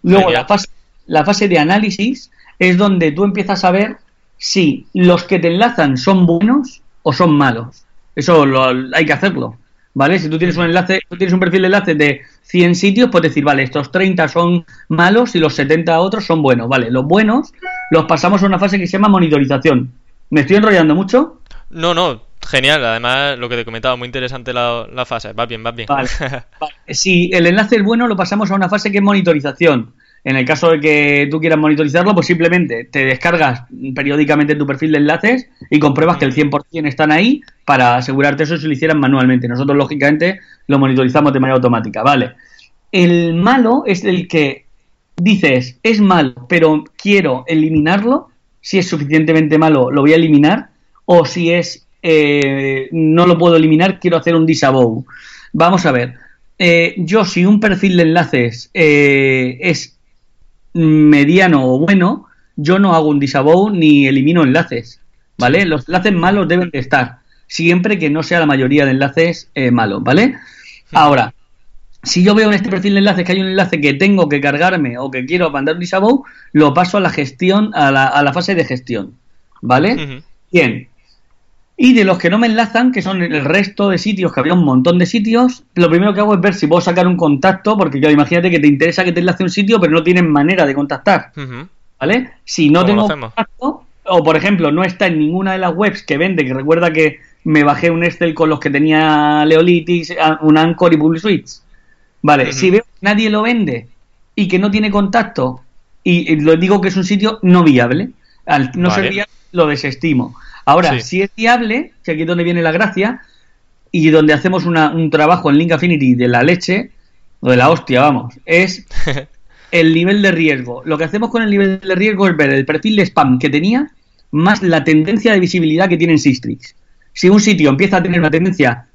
Luego, la fase, la fase de análisis es donde tú empiezas a ver si los que te enlazan son buenos o son malos. Eso hay que hacerlo. ¿Vale? Si tú tienes un enlace, tú tienes un perfil de enlace de 100 sitios, puedes decir, vale, estos 30 son malos y los 70 otros son buenos, ¿vale? Los buenos los pasamos a una fase que se llama monitorización. ¿Me estoy enrollando mucho? No, no, genial. Además, lo que te comentaba, muy interesante la, fase. Va bien, va bien. Si el enlace es bueno, lo pasamos a una fase que es monitorización. En el caso de que tú quieras monitorizarlo, pues simplemente te descargas periódicamente tu perfil de enlaces y compruebas que el 100% están ahí para asegurarte eso si lo hicieran manualmente. Nosotros, lógicamente, lo monitorizamos de manera automática, ¿vale? El malo es el que dices, es malo, pero quiero eliminarlo. Si es suficientemente malo, lo voy a eliminar. O si es, eh, no lo puedo eliminar, quiero hacer un disavow. Vamos a ver. Eh, yo, si un perfil de enlaces eh, es mediano o bueno, yo no hago un disavow ni elimino enlaces, ¿vale? Los enlaces malos deben de estar, siempre que no sea la mayoría de enlaces eh, malos, ¿vale? Ahora, si yo veo en este perfil de enlaces que hay un enlace que tengo que cargarme o que quiero mandar un disavow, lo paso a la gestión, a la, a la fase de gestión, ¿vale? Bien. Y de los que no me enlazan, que son el resto de sitios, que había un montón de sitios, lo primero que hago es ver si puedo sacar un contacto, porque yo imagínate que te interesa que te enlace un sitio, pero no tienes manera de contactar. ¿Vale? Si no tengo contacto, o por ejemplo, no está en ninguna de las webs que vende, que recuerda que me bajé un Excel con los que tenía Leolitis, un Anchor y Public Suites. Vale, si veo que nadie lo vende y que no tiene contacto, y, lo digo que es un sitio no viable, al no ser viable, lo desestimo. Ahora, si es viable, que aquí es donde viene la gracia, y donde hacemos un trabajo en Link Affinity de la leche, o de la hostia, vamos, es el nivel de riesgo. Lo que hacemos con el nivel de riesgo es ver el perfil de spam que tenía, más la tendencia de visibilidad que tiene en Sistrix. Si un sitio empieza a tener una tendencia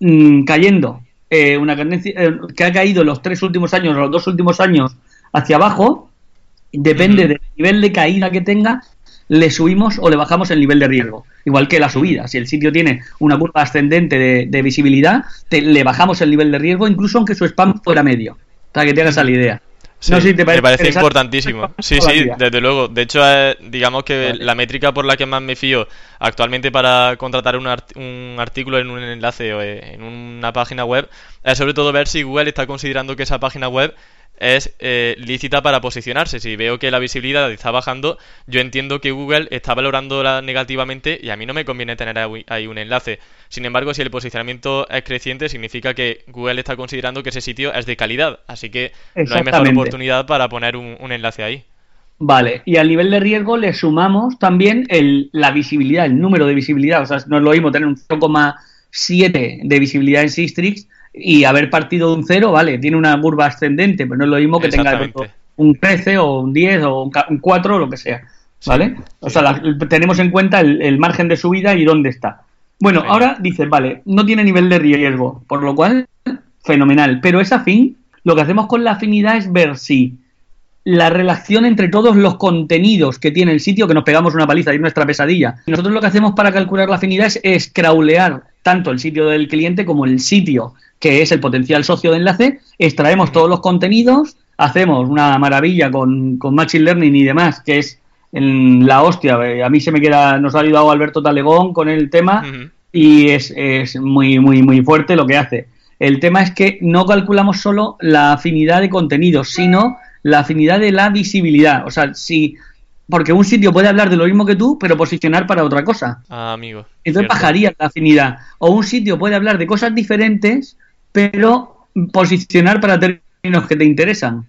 mm, cayendo, eh, una tendencia eh, que ha caído los tres últimos años o los dos últimos años hacia abajo, depende del nivel de caída que tenga, le subimos o le bajamos el nivel de riesgo. Igual que la subida. Si el sitio tiene una curva ascendente de, visibilidad, le bajamos el nivel de riesgo, incluso aunque su spam fuera medio. Para que tengas la idea. me parece importantísimo. Sí, sí, desde luego. De hecho, eh, digamos que la métrica por la que más me fío actualmente para contratar un, un, artículo en un enlace o eh, en una página web es sobre todo ver si Google está considerando que esa página web es eh, lícita para posicionarse. Si veo que la visibilidad está bajando, yo entiendo que Google está valorándola negativamente y a mí no me conviene tener ahí un enlace. Sin embargo, si el posicionamiento es creciente, significa que Google está considerando que ese sitio es de calidad. Así que no hay mejor oportunidad para poner un, enlace ahí. Vale, y al nivel de riesgo le sumamos también el, la visibilidad, el número de visibilidad. O sea, no es lo mismo tener un 0,7 de visibilidad en Sistrix y haber partido de un 0, vale, tiene una curva ascendente, pero no es lo mismo que tenga un 13 o un 10 o un 4 o lo que sea, ¿vale? o sea, tenemos en cuenta el, margen de subida y dónde está. Bueno, ahora dices, vale, no tiene nivel de riesgo, por lo cual, fenomenal, pero es afín. Lo que hacemos con la afinidad es ver si la relación entre todos los contenidos que tiene el sitio, que nos pegamos una paliza y es nuestra pesadilla. Nosotros lo que hacemos para calcular la afinidad es, es crawlear tanto el sitio del cliente como el sitio que es el potencial socio de enlace, extraemos todos los contenidos, hacemos una maravilla con, con Machine Learning y demás, que es en la hostia. Eh, a mí se me queda, nos ha ayudado Alberto Talegón con el tema y es, es muy, muy, muy fuerte lo que hace. El tema es que no calculamos solo la afinidad de contenidos, sino la afinidad de la visibilidad. O sea, si porque un sitio puede hablar de lo mismo que tú, pero posicionar para otra cosa. Ah, amigo. Entonces bajaría la afinidad. O un sitio puede hablar de cosas diferentes, pero posicionar para términos que te interesan.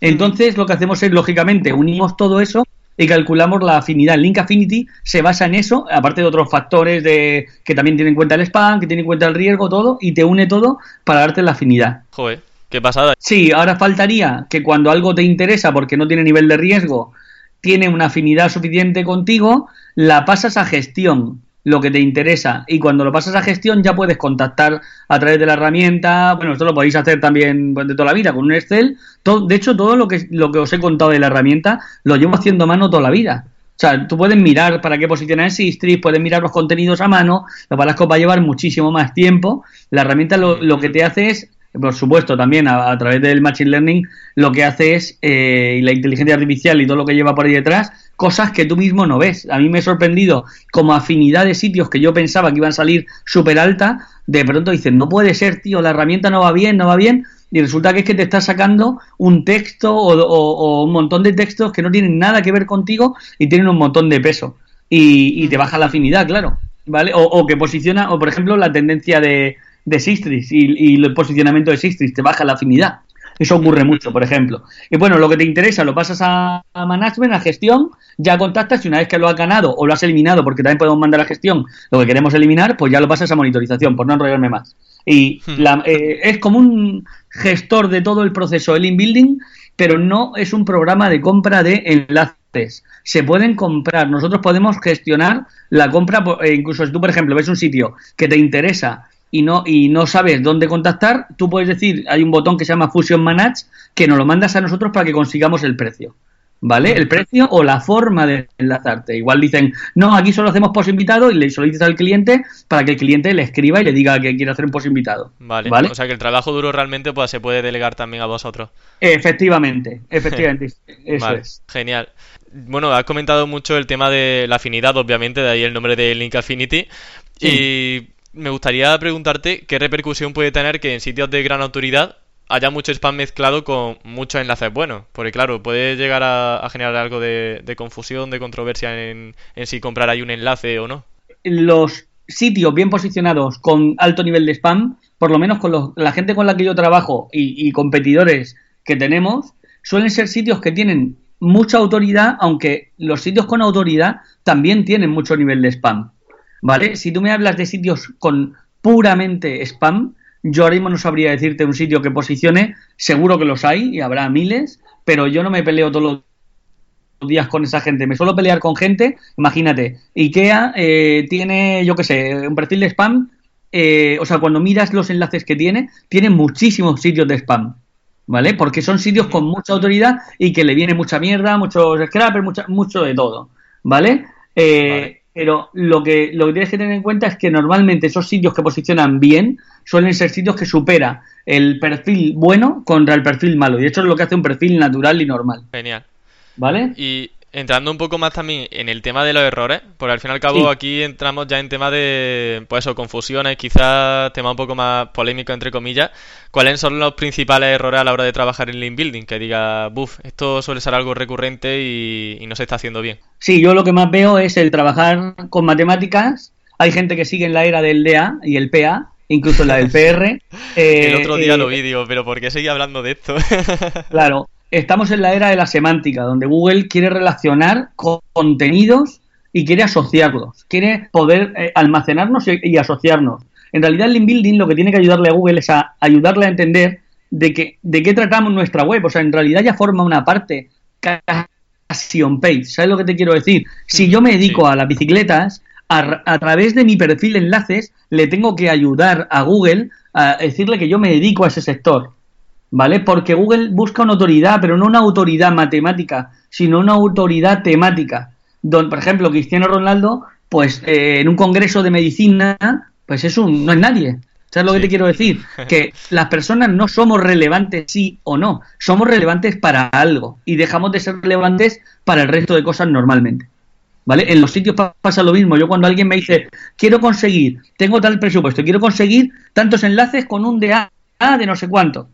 Entonces lo que hacemos es, lógicamente, unimos todo eso y calculamos la afinidad. Link Affinity se basa en eso, aparte de otros factores de que también tienen en cuenta el spam, que tienen en cuenta el riesgo, todo, y te une todo para darte la afinidad. Joder, qué pasada. Sí, ahora faltaría que cuando algo te interesa porque no tiene nivel de riesgo, tiene una afinidad suficiente contigo, la pasas a gestión lo que te interesa y cuando lo pasas a gestión ya puedes contactar a través de la herramienta, bueno, esto lo podéis hacer también pues, de toda la vida con un Excel, de hecho todo lo que, lo que os he contado de la herramienta lo llevo haciendo a mano toda la vida. O sea, tú puedes mirar para qué posicionar en Sistris, puedes mirar los contenidos a mano, lo que va a llevar muchísimo más tiempo. La herramienta lo, lo que te hace es por supuesto, también a, través del Machine Learning, lo que hace es, eh, y la inteligencia artificial y todo lo que lleva por ahí detrás, cosas que tú mismo no ves. A mí me he sorprendido como afinidad de sitios que yo pensaba que iban a salir súper alta, de pronto dicen, no puede ser, tío, la herramienta no va bien, no va bien, y resulta que es que te está sacando un texto o, un montón de textos que no tienen nada que ver contigo y tienen un montón de peso. Y, te baja la afinidad, claro. ¿Vale? o que posiciona, o por ejemplo, la tendencia de, de Sistris y, el posicionamiento de Sistris, te baja la afinidad. Eso ocurre mucho, por ejemplo. Y bueno, lo que te interesa lo pasas a, management, a gestión, ya contactas y una vez que lo has ganado o lo has eliminado, porque también podemos mandar a gestión lo que queremos eliminar, pues ya lo pasas a monitorización, por no enrollarme más. Y hmm. eh, es como un gestor de todo el proceso el inbuilding, pero no es un programa de compra de enlaces. Se pueden comprar, nosotros podemos gestionar la compra, eh, incluso si tú, por ejemplo, ves un sitio que te interesa y no, y no sabes dónde contactar, tú puedes decir, hay un botón que se llama Fusion Manage, que nos lo mandas a nosotros para que consigamos el precio. ¿vale? El precio o la forma de enlazarte. Igual dicen, no, aquí solo hacemos post invitado y le solicitas al cliente para que el cliente le escriba y le diga que quiere hacer un post invitado. Vale. ¿vale? O sea que el trabajo duro realmente pues, se puede delegar también a vosotros. Efectivamente, efectivamente. Eso Vale, es. Genial. Bueno, has comentado mucho el tema de la afinidad, obviamente, de ahí el nombre de Link Affinity. Y me gustaría preguntarte qué repercusión puede tener que en sitios de gran autoridad haya mucho spam mezclado con muchos enlaces buenos. Porque claro, puede llegar a, generar algo de, confusión, de controversia en, si comprar ahí un enlace o no. Los sitios bien posicionados con alto nivel de spam, por lo menos con los- la gente con la que yo trabajo y competidores que tenemos, suelen ser sitios que tienen mucha autoridad, aunque los sitios con autoridad también tienen mucho nivel de spam. ¿Vale? Si tú me hablas de sitios con puramente spam, yo ahora mismo no sabría decirte un sitio que posicione, seguro que los hay y habrá miles, pero yo no me peleo todos los días con esa gente. Me suelo pelear con gente, imagínate, IKEA eh, tiene, yo qué sé, un perfil de spam, eh, o sea, cuando miras los enlaces que tiene, tiene muchísimos sitios de spam. ¿Vale? Porque son sitios con mucha autoridad y que le viene mucha mierda, muchos scrappers, mucha, mucho de todo. ¿Vale? Eh, Vale. Pero lo que, lo que tienes que tener en cuenta es que normalmente esos sitios que posicionan bien suelen ser sitios que supera el perfil bueno contra el perfil malo. Y eso es lo que hace un perfil natural y normal. Genial. ¿Vale? Y entrando un poco más también en el tema de los errores, porque al fin y al cabo Sí. aquí entramos ya en tema de, pues eso, confusiones, quizás tema un poco más polémico entre comillas. ¿Cuáles son los principales errores a la hora de trabajar en link building? Que diga, buf, esto suele ser algo recurrente y, y no se está haciendo bien. Sí, yo lo que más veo es el trabajar con matemáticas. Hay gente que sigue en la era del DA y el PA, incluso la del PR. el Eh, otro día eh, lo vi, digo, pero ¿por qué seguía hablando de esto? Claro, estamos en la era de la semántica, donde Google quiere relacionar co- contenidos y quiere asociarlos, quiere poder eh, almacenarnos y, y asociarnos. En realidad, el link building lo que tiene que ayudarle a Google es a ayudarle a entender de, que, de qué tratamos nuestra web. O sea, en realidad ya forma una parte casi on page. ¿Sabes lo que te quiero decir? Si yo me dedico Sí. a las bicicletas, a, a través de mi perfil de enlaces, le tengo que ayudar a Google a decirle que yo me dedico a ese sector. ¿Vale? Porque Google busca una autoridad, pero no una autoridad matemática, sino una autoridad temática. Don, por ejemplo, Cristiano Ronaldo, pues eh, en un congreso de medicina, pues es un, no es nadie. ¿Sabes lo que te quiero decir? Que las personas no somos relevantes sí o no, somos relevantes para algo y dejamos de ser relevantes para el resto de cosas normalmente. ¿Vale? En los sitios pa- pasa lo mismo. Yo cuando alguien me dice, quiero conseguir, tengo tal presupuesto, quiero conseguir tantos enlaces con un DA de no sé cuánto.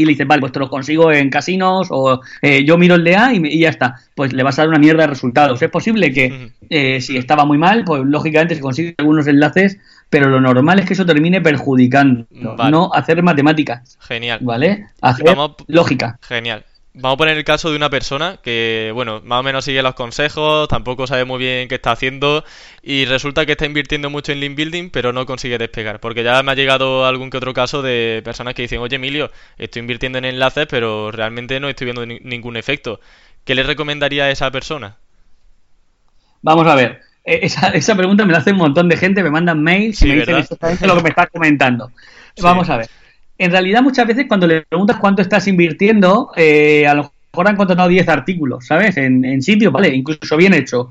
Y le dices, vale, pues te los consigo en casinos o eh, yo miro el DA y, y ya está. Pues le vas a dar una mierda de resultados. Es posible que eh, si estaba muy mal, pues lógicamente se consiguen algunos enlaces, pero lo normal es que eso termine perjudicando, Vale. no hacer matemáticas, Genial. ¿vale? Hacer Vamos- lógica. Genial. Vamos a poner el caso de una persona que, bueno, más o menos sigue los consejos, tampoco sabe muy bien qué está haciendo y resulta que está invirtiendo mucho en link building, pero no consigue despegar. Porque ya me ha llegado algún que otro caso de personas que dicen, oye Emilio, estoy invirtiendo en enlaces, pero realmente no estoy viendo ni- ningún efecto. ¿Qué le recomendaría a esa persona? Vamos a ver. eh, Esa, esa pregunta me la hace un montón de gente, me mandan mails Sí, y me dicen exactamente lo que me estás comentando. Sí. Vamos a ver. En realidad, muchas veces cuando le preguntas cuánto estás invirtiendo, eh, a lo mejor han contratado 10 artículos, ¿sabes? En, en sitios, ¿vale? Incluso bien hecho.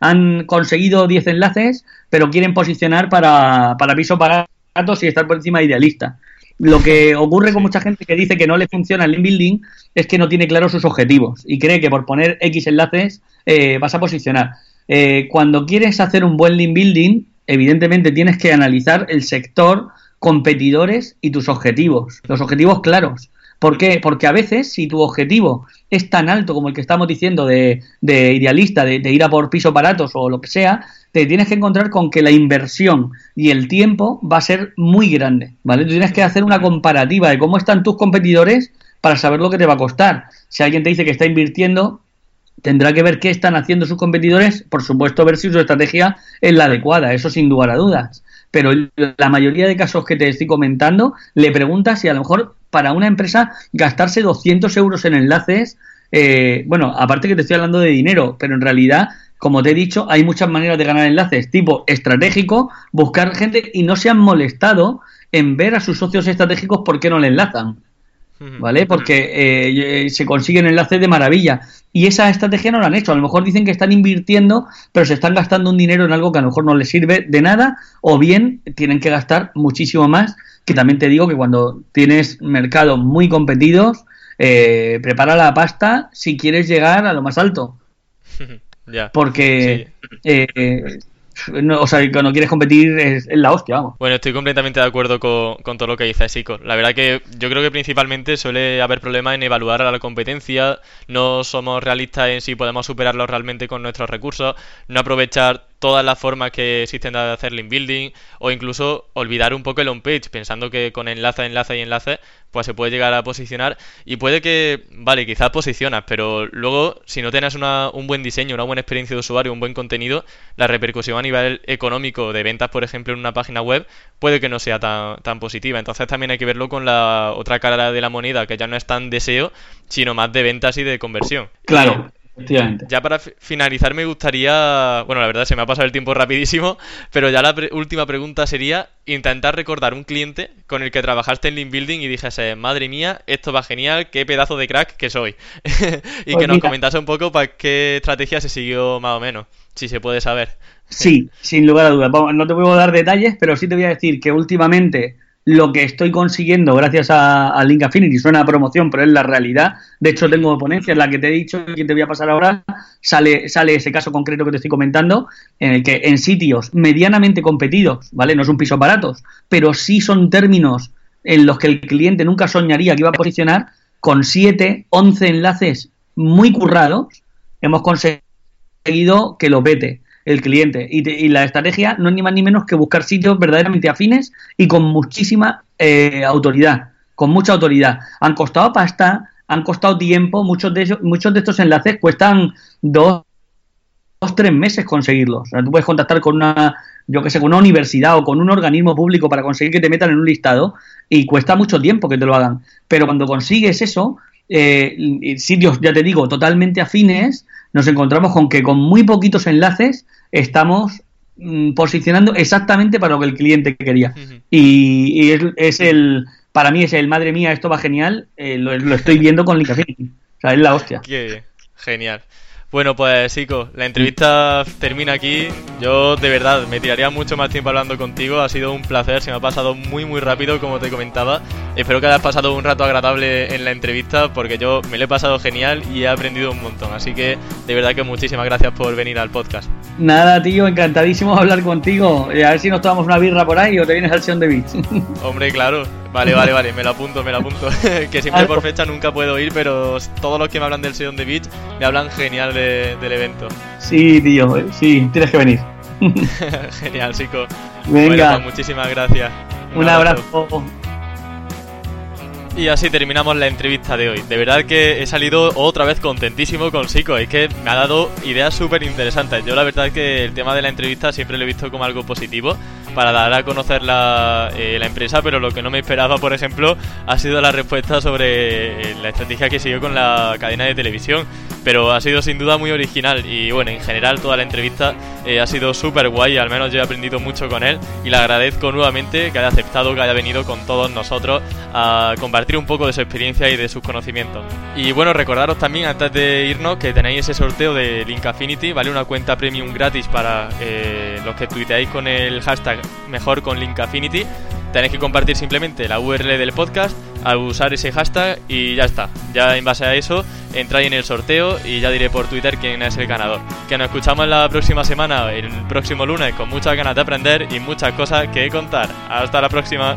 Han conseguido 10 enlaces, pero quieren posicionar para, para pisos baratos y estar por encima de idealista. Lo que ocurre con mucha gente que dice que no le funciona el link building es que no tiene claros sus objetivos y cree que por poner X enlaces eh, vas a posicionar. Eh, cuando quieres hacer un buen link building, evidentemente tienes que analizar el sector, competidores y tus objetivos. Los objetivos claros. ¿Por qué? Porque a veces, si tu objetivo es tan alto como el que estamos diciendo de, de idealista, de, ir a por pisos baratos o lo que sea, te tienes que encontrar con que la inversión y el tiempo va a ser muy grande, ¿vale? Tú tienes que hacer una comparativa de cómo están tus competidores para saber lo que te va a costar. Si alguien te dice que está invirtiendo, tendrá que ver qué están haciendo sus competidores, por supuesto ver si su estrategia es la adecuada, eso sin lugar a dudas. Pero la mayoría de casos que te estoy comentando, le preguntas si a lo mejor para una empresa gastarse 200 euros en enlaces, eh, bueno, aparte que te estoy hablando de dinero, pero en realidad, como te he dicho, hay muchas maneras de ganar enlaces, tipo estratégico, buscar gente y no se han molestado en ver a sus socios estratégicos por qué no le enlazan. ¿Vale? Porque eh, se consiguen enlaces de maravilla. Y esa estrategia no la han hecho. A lo mejor dicen que están invirtiendo, pero se están gastando un dinero en algo que a lo mejor no les sirve de nada, o bien tienen que gastar muchísimo más. Que también te digo que cuando tienes mercados muy competidos, eh, prepara la pasta si quieres llegar a lo más alto. Porque eh, o sea, cuando quieres competir es, la hostia, vamos. Bueno, estoy completamente de acuerdo con, todo lo que dice Sico. La verdad que yo creo que principalmente suele haber problemas en evaluar a la competencia, no somos realistas en si podemos superarlo realmente con nuestros recursos, no aprovechar todas las formas que existen de hacer link building o incluso olvidar un poco el on page pensando que con enlace, enlace y enlace pues se puede llegar a posicionar y puede que, vale, quizás posicionas, pero luego si no tienes una, un buen diseño, una buena experiencia de usuario, un buen contenido, la repercusión a nivel económico de ventas, por ejemplo, en una página web puede que no sea tan, tan positiva. Entonces también hay que verlo con la otra cara de la moneda, que ya no es tan deseo, sino más de ventas y de conversión. Claro. Ya para finalizar me gustaría, bueno, la verdad se me ha pasado el tiempo rapidísimo, pero ya la última pregunta sería intentar recordar un cliente con el que trabajaste en Link Building y dijese, madre mía, esto va genial, qué pedazo de crack que soy. y que pues nos comentase un poco para qué estrategia se siguió más o menos, si se puede saber. Sí, sin lugar a dudas. no te puedo dar detalles, pero sí te voy a decir que últimamente lo que estoy consiguiendo gracias a, Link Affinity. Suena a promoción, pero es la realidad. De hecho, tengo ponencia en la que te he dicho que te voy a pasar ahora. Sale, sale ese caso concreto que te estoy comentando, en el que en sitios medianamente competidos, ¿vale? No son pisos baratos, pero sí son términos en los que el cliente nunca soñaría que iba a posicionar, con 7, 11 enlaces muy currados, hemos conseguido que lo vete el cliente. Y, la estrategia no es ni más ni menos que buscar sitios verdaderamente afines y con muchísima eh, autoridad, con mucha autoridad. Han costado pasta, han costado tiempo, muchos de ellos, muchos de estos enlaces cuestan dos, dos tres meses conseguirlos. O sea, tú puedes contactar con una, yo que sé, con una universidad o con un organismo público para conseguir que te metan en un listado y cuesta mucho tiempo que te lo hagan. Pero cuando consigues eso, eh, sitios, ya te digo, totalmente afines, nos encontramos con que con muy poquitos enlaces estamos mm, posicionando exactamente para lo que el cliente quería. Y, es, el, para mí es el, madre mía, esto va genial, eh, lo, estoy viendo con Link O sea, es la hostia. Qué genial. Bueno, pues chicos, la entrevista termina aquí. Yo de verdad me tiraría mucho más tiempo hablando contigo. Ha sido un placer, se me ha pasado muy muy rápido como te comentaba. Espero que hayas pasado un rato agradable en la entrevista porque yo me lo he pasado genial y he aprendido un montón. Así que de verdad que muchísimas gracias por venir al podcast. Nada, tío, encantadísimo de hablar contigo. A ver si nos tomamos una birra por ahí o te vienes al Sion de Beach. Hombre, claro. Vale, vale, vale, me lo apunto, me lo apunto. que siempre por fecha nunca puedo ir, pero todos los que me hablan del Sion de Beach me hablan genial del evento. Sí, tío, eh, sí, tienes que venir. genial, chico. Venga. Pues muchísimas gracias. Un, abrazo. Y así terminamos la entrevista de hoy. De verdad que he salido otra vez contentísimo con Sico. Es que me ha dado ideas súper interesantes. Yo la verdad es que el tema de la entrevista siempre lo he visto como algo positivo para dar a conocer la, eh, la empresa, pero lo que no me esperaba, por ejemplo, ha sido la respuesta sobre eh, la estrategia que siguió con la cadena de televisión. Pero ha sido sin duda muy original y bueno, en general toda la entrevista eh, ha sido súper guay, al menos yo he aprendido mucho con él y le agradezco nuevamente que haya aceptado que haya venido con todos nosotros a compartir un poco de su experiencia y de sus conocimientos. Y bueno, recordaros también antes de irnos que tenéis ese sorteo de Link Affinity, ¿vale? Una cuenta premium gratis para los que tuiteáis con el hashtag mejor con Link Affinity. Tenéis que compartir simplemente la URL del podcast al usar ese hashtag y ya está. Ya en base a eso entráis en el sorteo y ya diré por Twitter quién es el ganador. Que nos escuchamos la próxima semana, el próximo lunes, con muchas ganas de aprender y muchas cosas que contar. Hasta la próxima.